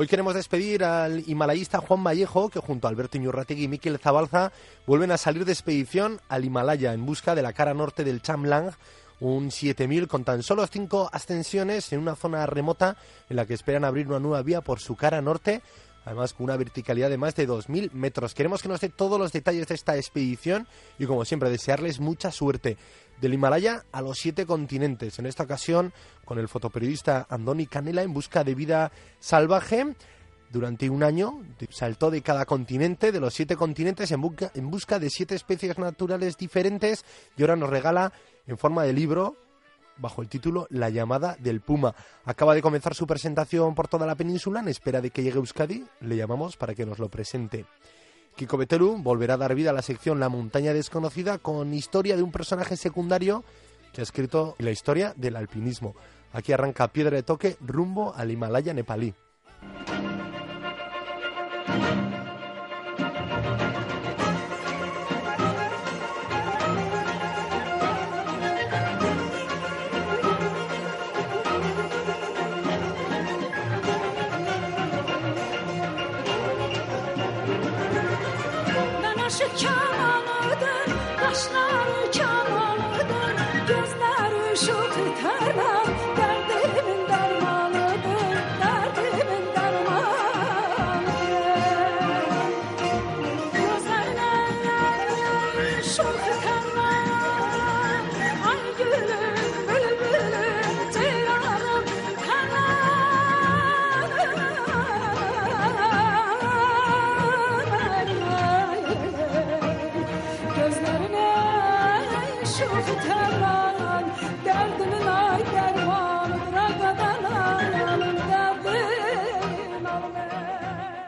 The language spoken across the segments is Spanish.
Hoy queremos despedir al himalayista Juan Vallejo, que junto a Alberto Iñurrategui y Miquel Zabalza vuelven a salir de expedición al Himalaya en busca de la cara norte del Chamlang, un 7000 con tan solo cinco ascensiones en una zona remota en la que esperan abrir una nueva vía por su cara norte, además con una verticalidad de más de 2.000 metros. Queremos que nos dé todos los detalles de esta expedición y como siempre desearles mucha suerte del Himalaya a los siete continentes. En esta ocasión con el fotoperiodista Andoni Canela en busca de vida salvaje. Durante un año saltó de cada continente, de los siete continentes, en busca, en busca de siete especies naturales diferentes y ahora nos regala en forma de libro bajo el título La llamada del Puma. Acaba de comenzar su presentación por toda la península. En espera de que llegue Euskadi, le llamamos para que nos lo presente. Kiko Beteru volverá a dar vida a la sección La montaña desconocida con historia de un personaje secundario que ha escrito la historia del alpinismo. Aquí arranca Piedra de Toque rumbo al Himalaya nepalí.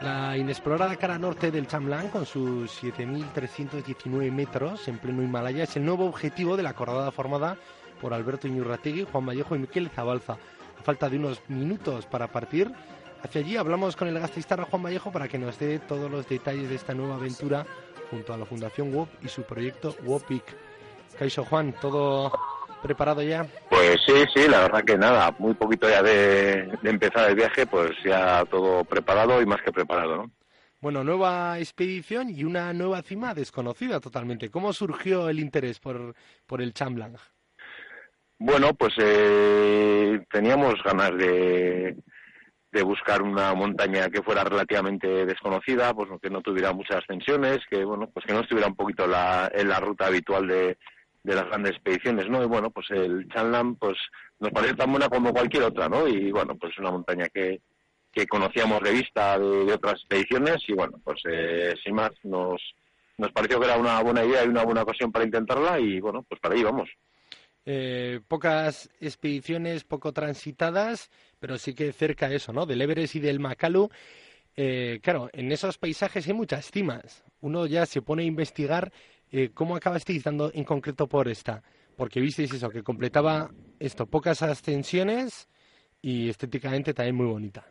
La inexplorada cara norte del Chamlang, con sus 7.319 metros en pleno Himalaya, es el nuevo objetivo de la acordada formada por Alberto Iñurrategui, Juan Vallejo y Miquel Zabalza. A falta de unos minutos para partir hacia allí, hablamos con el gastistarra Juan Vallejo para que nos dé todos los detalles de esta nueva aventura junto a la Fundación WOP y su proyecto WOPIC. Caixo Juan, ¿todo preparado ya? Pues sí, sí, la verdad que nada, muy poquito ya de, de, empezar el viaje, pues ya todo preparado y más que preparado, ¿no? Bueno, nueva expedición y una nueva cima desconocida totalmente. ¿Cómo surgió el interés por, por el Chamlang? Bueno, pues eh, teníamos ganas de, de buscar una montaña que fuera relativamente desconocida, pues que no tuviera muchas ascensiones, que bueno, pues que no estuviera un poquito la, en la ruta habitual de, de las grandes expediciones, ¿no? Y bueno, pues el Chanlam, pues nos parece tan buena como cualquier otra, ¿no? Y bueno, pues es una montaña que, que conocíamos de vista de, otras expediciones y bueno, pues eh, sin más nos, nos pareció que era una buena idea y una buena ocasión para intentarla y bueno, pues para ahí vamos. Eh, pocas expediciones poco transitadas, pero sí que cerca eso, ¿no? Del Everest y del Makalu. Eh, claro, en esos paisajes hay muchas cimas. Uno ya se pone a investigar eh, cómo acabasteis dando en concreto por esta. Porque visteis eso, que completaba esto, pocas ascensiones y estéticamente también muy bonita.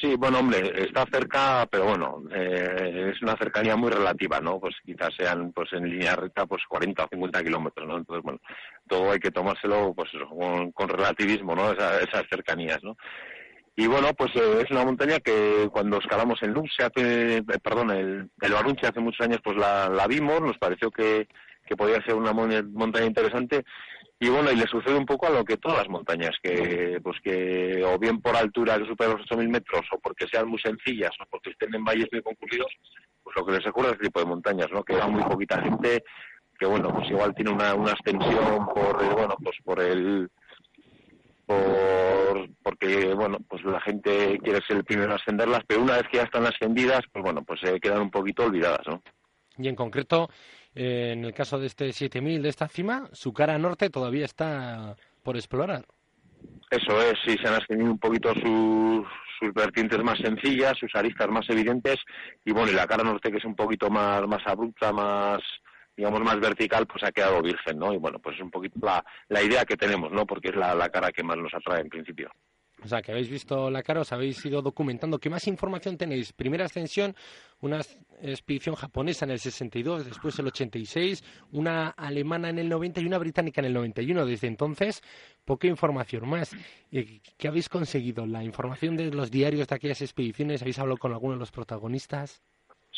Sí, bueno, hombre, está cerca, pero bueno, eh, es una cercanía muy relativa, ¿no? Pues quizás sean, pues en línea recta, pues 40 o 50 kilómetros, ¿no? Entonces, bueno, todo hay que tomárselo, pues con, con relativismo, ¿no? Esa, esas cercanías, ¿no? Y bueno, pues eh, es una montaña que cuando escalamos el se hace, eh, perdón, el, el Barunche hace muchos años, pues la, la vimos, nos pareció que, que podía ser una montaña interesante y bueno, y le sucede un poco a lo que todas las montañas, que pues que o bien por altura que supera los 8.000 metros, o porque sean muy sencillas, o porque estén en valles muy concurridos, pues lo que les ocurre es este tipo de montañas, ¿no? Que va muy poquita gente, que bueno, pues igual tiene una, una extensión por, eh, bueno, pues por el por, porque bueno pues la gente quiere ser el primero en ascenderlas pero una vez que ya están ascendidas pues bueno pues se quedan un poquito olvidadas no y en concreto eh, en el caso de este 7000 de esta cima su cara norte todavía está por explorar. Eso es sí se han ascendido un poquito sus sus vertientes más sencillas sus aristas más evidentes y bueno y la cara norte que es un poquito más más abrupta más digamos, más vertical, pues ha quedado virgen, ¿no? Y bueno, pues es un poquito la, la idea que tenemos, ¿no? Porque es la, la cara que más nos atrae en principio. O sea, que habéis visto la cara, os habéis ido documentando. ¿Qué más información tenéis? Primera ascensión, una expedición japonesa en el 62, después el 86, una alemana en el 90 y una británica en el 91. Desde entonces, poca información más. ¿Qué habéis conseguido? ¿La información de los diarios de aquellas expediciones? ¿Habéis hablado con alguno de los protagonistas?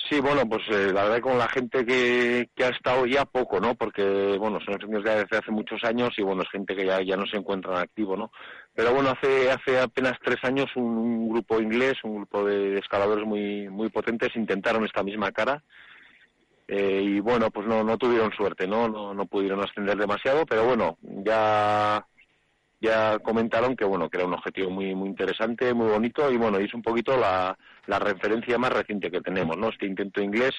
Sí, bueno, pues eh, la verdad con la gente que, que, ha estado ya poco, ¿no? Porque, bueno, son incendios ya desde hace muchos años y, bueno, es gente que ya, ya no se encuentra en activo, ¿no? Pero, bueno, hace, hace apenas tres años un, grupo inglés, un grupo de escaladores muy, muy potentes intentaron esta misma cara eh, y, bueno, pues no, no tuvieron suerte, ¿no? ¿no? No pudieron ascender demasiado, pero, bueno, ya ya comentaron que bueno que era un objetivo muy muy interesante muy bonito y bueno y es un poquito la, la referencia más reciente que tenemos no este intento inglés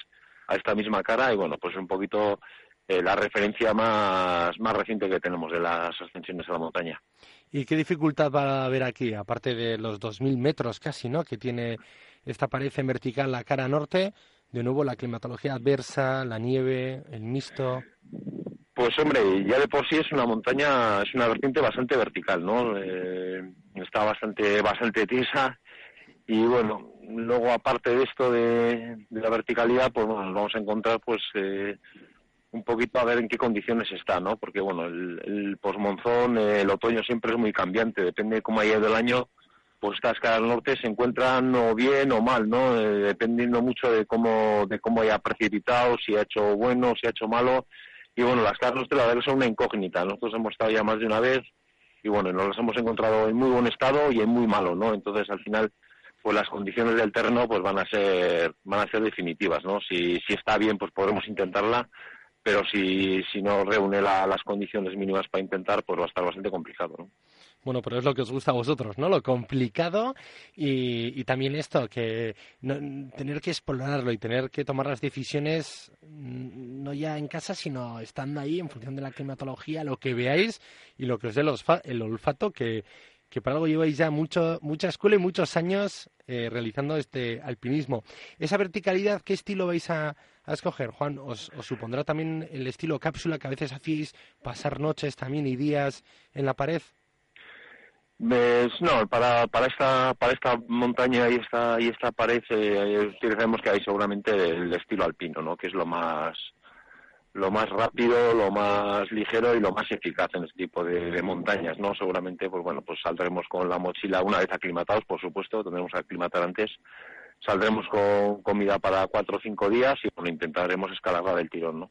a esta misma cara y bueno pues un poquito eh, la referencia más más reciente que tenemos de las ascensiones a la montaña. Y qué dificultad va a haber aquí aparte de los 2.000 metros casi no que tiene esta pared en vertical la cara norte de nuevo la climatología adversa la nieve el mixto pues hombre, ya de por sí es una montaña, es una vertiente bastante vertical, ¿no? Eh, está bastante, bastante tiesa y bueno, luego aparte de esto de, la verticalidad, pues bueno, nos vamos a encontrar pues eh, un poquito a ver en qué condiciones está, ¿no? Porque bueno, el, el posmonzón, el otoño siempre es muy cambiante, depende de cómo haya ido el año, pues estas caras norte se encuentran o bien o mal, ¿no? Eh, dependiendo mucho de cómo, de cómo haya precipitado, si ha hecho bueno, si ha hecho malo y bueno, las carros de la verdad son una incógnita. Nosotros hemos estado ya más de una vez y bueno, nos las hemos encontrado en muy buen estado y en muy malo, ¿no? Entonces al final pues las condiciones del terreno pues van a ser van a ser definitivas, ¿no? Si si está bien pues podremos intentarla, pero si si no reúne las condiciones mínimas para intentar pues va a estar bastante complicado, ¿no? Bueno, pero es lo que os gusta a vosotros, ¿no? Lo complicado y, también esto, que tener que explorarlo y tener que tomar las decisiones mm, no ya en casa, sino estando ahí en función de la climatología, lo que veáis y lo que os dé el, olfato, que, que para algo lleváis ya mucho, mucha escuela y muchos años eh, realizando este alpinismo. Esa verticalidad, ¿qué estilo vais a, a escoger, Juan? ¿Os, ¿Os, supondrá también el estilo cápsula que a veces hacéis pasar noches también y días en la pared? No, para, para esta para esta montaña y esta y esta pared eh, utilizaremos que hay seguramente el estilo alpino, ¿no? Que es lo más lo más rápido, lo más ligero y lo más eficaz en este tipo de, montañas, ¿no? Seguramente, pues bueno, pues saldremos con la mochila una vez aclimatados, por supuesto, tendremos que aclimatar antes. Saldremos con comida para cuatro o cinco días y bueno, intentaremos escalarla del tirón, ¿no?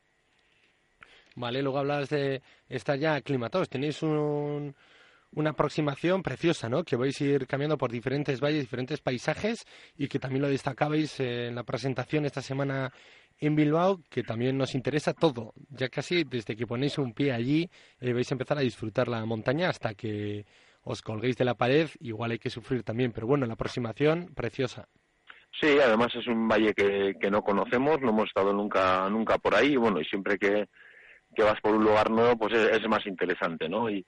Vale, luego hablas de estar ya aclimatados. ¿Tenéis un, una aproximación preciosa, ¿no? Que vais a ir cambiando por diferentes valles, diferentes paisajes y que también lo destacabais en la presentación esta semana en Bilbao, que también nos interesa todo. Ya casi desde que ponéis un pie allí eh, vais a empezar a disfrutar la montaña hasta que os colguéis de la pared. Igual hay que sufrir también, pero bueno, la aproximación preciosa. Sí, además es un valle que, que no conocemos, no hemos estado nunca nunca por ahí y bueno, y siempre que, que vas por un lugar nuevo, pues es, es más interesante, ¿no? Y,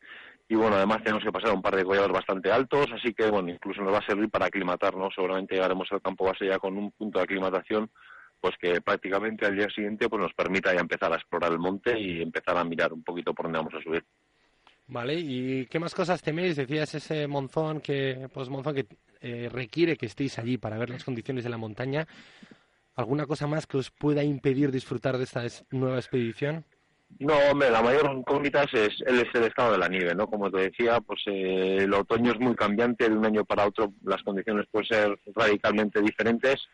y bueno, además tenemos que pasar un par de collados bastante altos, así que bueno, incluso nos va a servir para aclimatarnos, seguramente llegaremos al campo base ya con un punto de aclimatación pues que prácticamente al día siguiente pues nos permita ya empezar a explorar el monte y empezar a mirar un poquito por dónde vamos a subir. Vale, ¿y qué más cosas teméis? Decías ese monzón que, pues monzón que eh, requiere que estéis allí para ver las condiciones de la montaña. ¿Alguna cosa más que os pueda impedir disfrutar de esta nueva expedición? No, hombre, la mayor incógnita es, es el estado de la nieve, ¿no? Como te decía, pues eh, el otoño es muy cambiante, de un año para otro las condiciones pueden ser radicalmente diferentes.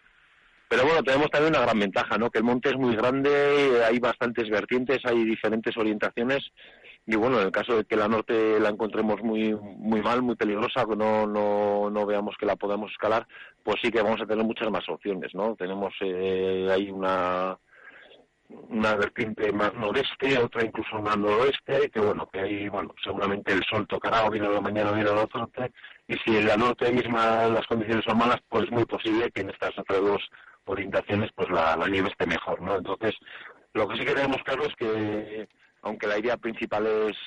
Pero bueno, tenemos también una gran ventaja, ¿no? Que el monte es muy grande, hay bastantes vertientes, hay diferentes orientaciones y bueno, en el caso de que la norte la encontremos muy muy mal, muy peligrosa, que no, no, no veamos que la podamos escalar, pues sí que vamos a tener muchas más opciones, ¿no? Tenemos eh, ahí una una vertiente más noreste, otra incluso más noroeste, que bueno, que ahí, bueno, seguramente el sol tocará o viene a la mañana o viene a la norte, y si en la norte misma las condiciones son malas, pues es muy posible que en estas otras dos orientaciones pues la, nieve esté mejor, ¿no? Entonces, lo que sí que tenemos claro es que aunque la idea principal es,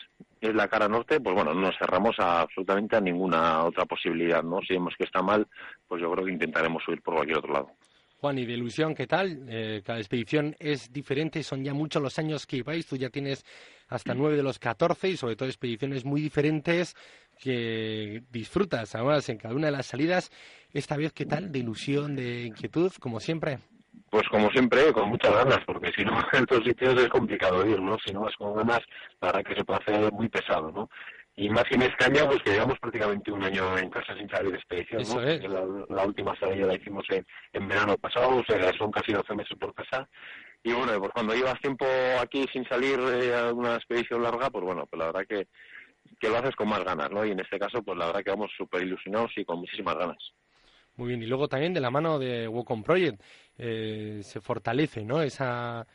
es la cara norte, pues bueno, no cerramos absolutamente a ninguna otra posibilidad, ¿no? Si vemos que está mal, pues yo creo que intentaremos subir por cualquier otro lado. Juan, y de ilusión, ¿qué tal? Eh, cada expedición es diferente, son ya muchos los años que vais, tú ya tienes hasta nueve de los catorce y sobre todo expediciones muy diferentes que disfrutas además en cada una de las salidas. Esta vez, ¿qué tal? De ilusión, de inquietud, como siempre. Pues como siempre, con muchas ganas, porque si no, en otros sitios es complicado ir, ¿no? Si no vas con ganas, la verdad que se puede hacer muy pesado, ¿no? Y más en este año, pues que llevamos prácticamente un año en casa sin salir de expedición, ¿no? La, última salida la hicimos en, verano pasado, o sea, son casi 12 meses por casa. Y bueno, pues cuando llevas tiempo aquí sin salir eh, a una expedición larga, pues bueno, pues la verdad que, que lo haces con más ganas, ¿no? Y en este caso, pues la verdad que vamos súper ilusionados y con muchísimas ganas. Muy bien, y luego también de la mano de Wacom Project eh, se fortalece, ¿no? Esa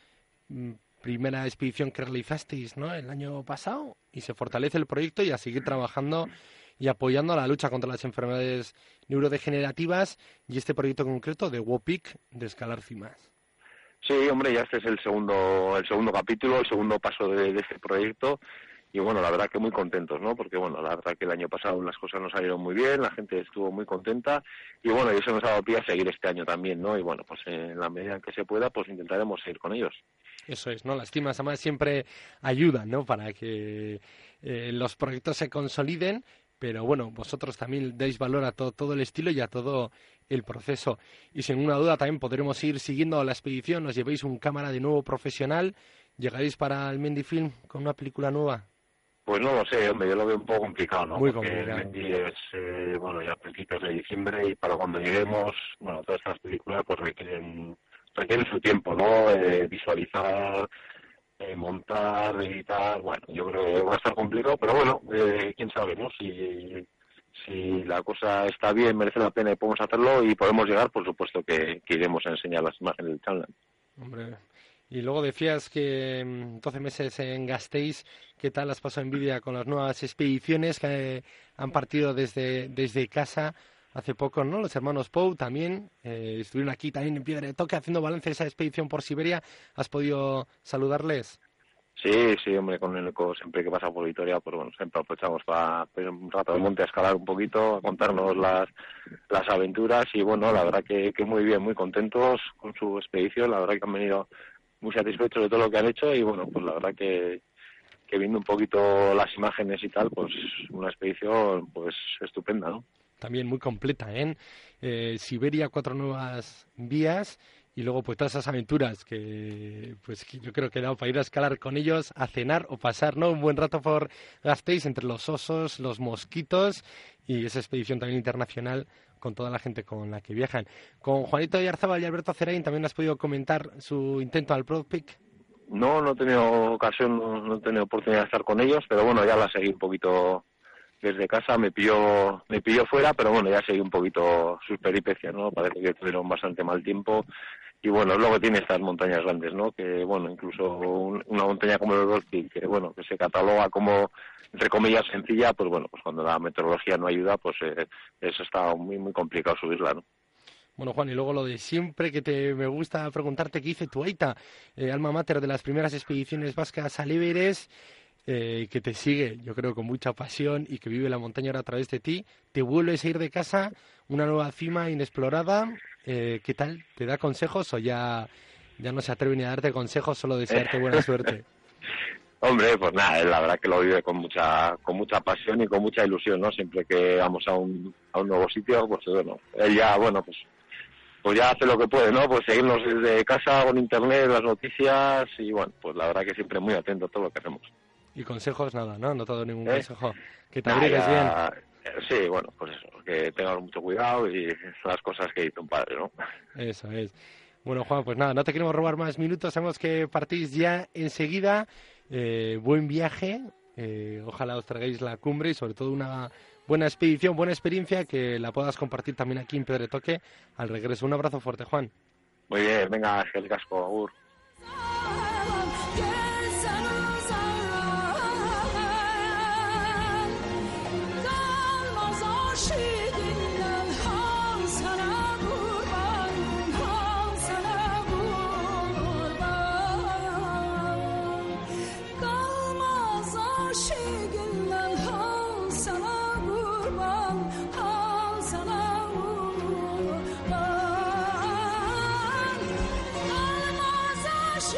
mm, primera expedición que realizasteis, ¿no? El año pasado y se fortalece el proyecto y a seguir trabajando y apoyando la lucha contra las enfermedades neurodegenerativas y este proyecto concreto de WOPIC de escalar cimas. Sí, hombre, ya este es el segundo, el segundo capítulo, el segundo paso de este proyecto y bueno, la verdad que muy contentos, ¿no? Porque bueno, la verdad que el año pasado las cosas nos salieron muy bien, la gente estuvo muy contenta y bueno, y eso nos ha dado pie a seguir este año también, ¿no? Y bueno, pues en la medida en que se pueda, pues intentaremos seguir con ellos. Eso es, ¿no? Las cimas además siempre ayudan, ¿no? Para que eh, los proyectos se consoliden, pero bueno, vosotros también dais valor a todo, todo el estilo y a todo el proceso. Y sin ninguna duda también podremos ir siguiendo la expedición, os llevéis un cámara de nuevo profesional, llegaréis para el Mendy Film con una película nueva. Pues no lo sé, hombre, yo lo veo un poco complicado, ¿no? Muy Porque complicado. es, eh, bueno, ya a principios de diciembre y para cuando lleguemos, bueno, todas estas películas pues requieren, requieren su tiempo, ¿no? Eh, visualizar, eh, montar, editar, bueno, yo creo que va a estar complicado, pero bueno, eh, quién sabe, ¿no? Si, si la cosa está bien, merece la pena y podemos hacerlo y podemos llegar, por supuesto que, iremos a enseñar las imágenes del channel. Hombre, y luego decías que 12 mm, meses en Gasteiz, ¿qué tal has pasado envidia con las nuevas expediciones que han partido desde, desde casa hace poco, ¿no? Los hermanos Pou también eh, estuvieron aquí también en Piedra de Toque haciendo balance de esa expedición por Siberia. ¿Has podido saludarles? Sí, sí, hombre, con el eco siempre que pasa por Vitoria, pues bueno, siempre aprovechamos para un rato de monte a escalar un poquito, a contarnos las, las aventuras y bueno, la verdad que, que muy bien, muy contentos con su expedición, la verdad que han venido muy satisfechos de todo lo que han hecho y bueno, pues la verdad que, que viendo un poquito las imágenes y tal, pues una expedición pues estupenda, ¿no? También muy completa, ¿eh? eh Siberia, cuatro nuevas vías y luego pues todas esas aventuras que pues yo creo que he dado para ir a escalar con ellos, a cenar o pasar ¿no? un buen rato por Gasteiz entre los osos, los mosquitos y esa expedición también internacional con toda la gente con la que viajan. Con Juanito Yarzábal y Alberto Cerain también has podido comentar su intento al Pro No, no he tenido ocasión, no, he tenido oportunidad de estar con ellos, pero bueno, ya la seguí un poquito desde casa, me pilló, me pilló fuera, pero bueno, ya seguí un poquito sus peripecias, ¿no? Parece que tuvieron bastante mal tiempo y bueno, luego tiene estas montañas grandes, ¿no? Que bueno, incluso una montaña como el Dolphin, que bueno, que se cataloga como entre comillas sencilla, pues bueno, pues cuando la meteorología no ayuda, pues eh, eso está muy muy complicado subirla, ¿no? Bueno, Juan, y luego lo de siempre que te me gusta preguntarte qué hice tu Aita, eh, alma mater de las primeras expediciones vascas al Everest, eh, que te sigue, yo creo, con mucha pasión y que vive la montaña ahora a través de ti. Te vuelves a ir de casa, una nueva cima inexplorada. Eh, ¿Qué tal? ¿Te da consejos o ya, ya no se atreve ni a darte consejos, solo desearte buena suerte? Hombre, pues nada, la verdad que lo vive con mucha con mucha pasión y con mucha ilusión, ¿no? Siempre que vamos a un, a un nuevo sitio, pues bueno, él ya, bueno, pues pues ya hace lo que puede, ¿no? Pues seguirnos desde casa con internet, las noticias y bueno, pues la verdad que siempre muy atento a todo lo que hacemos. Y consejos nada, ¿no? No te ningún ¿Eh? consejo. Que te Nah, abrigues bien. ya- Sí, bueno, pues eso, que tengas mucho cuidado y las cosas que dice un padre, ¿no? Eso es. Bueno, Juan, pues nada, no te queremos robar más minutos. Sabemos que partís ya enseguida. Eh, buen viaje. Eh, ojalá os traigáis la cumbre y sobre todo una buena expedición, buena experiencia que la puedas compartir también aquí en Pedretoque al regreso. Un abrazo fuerte, Juan. Muy bien, venga, el casco, Agur.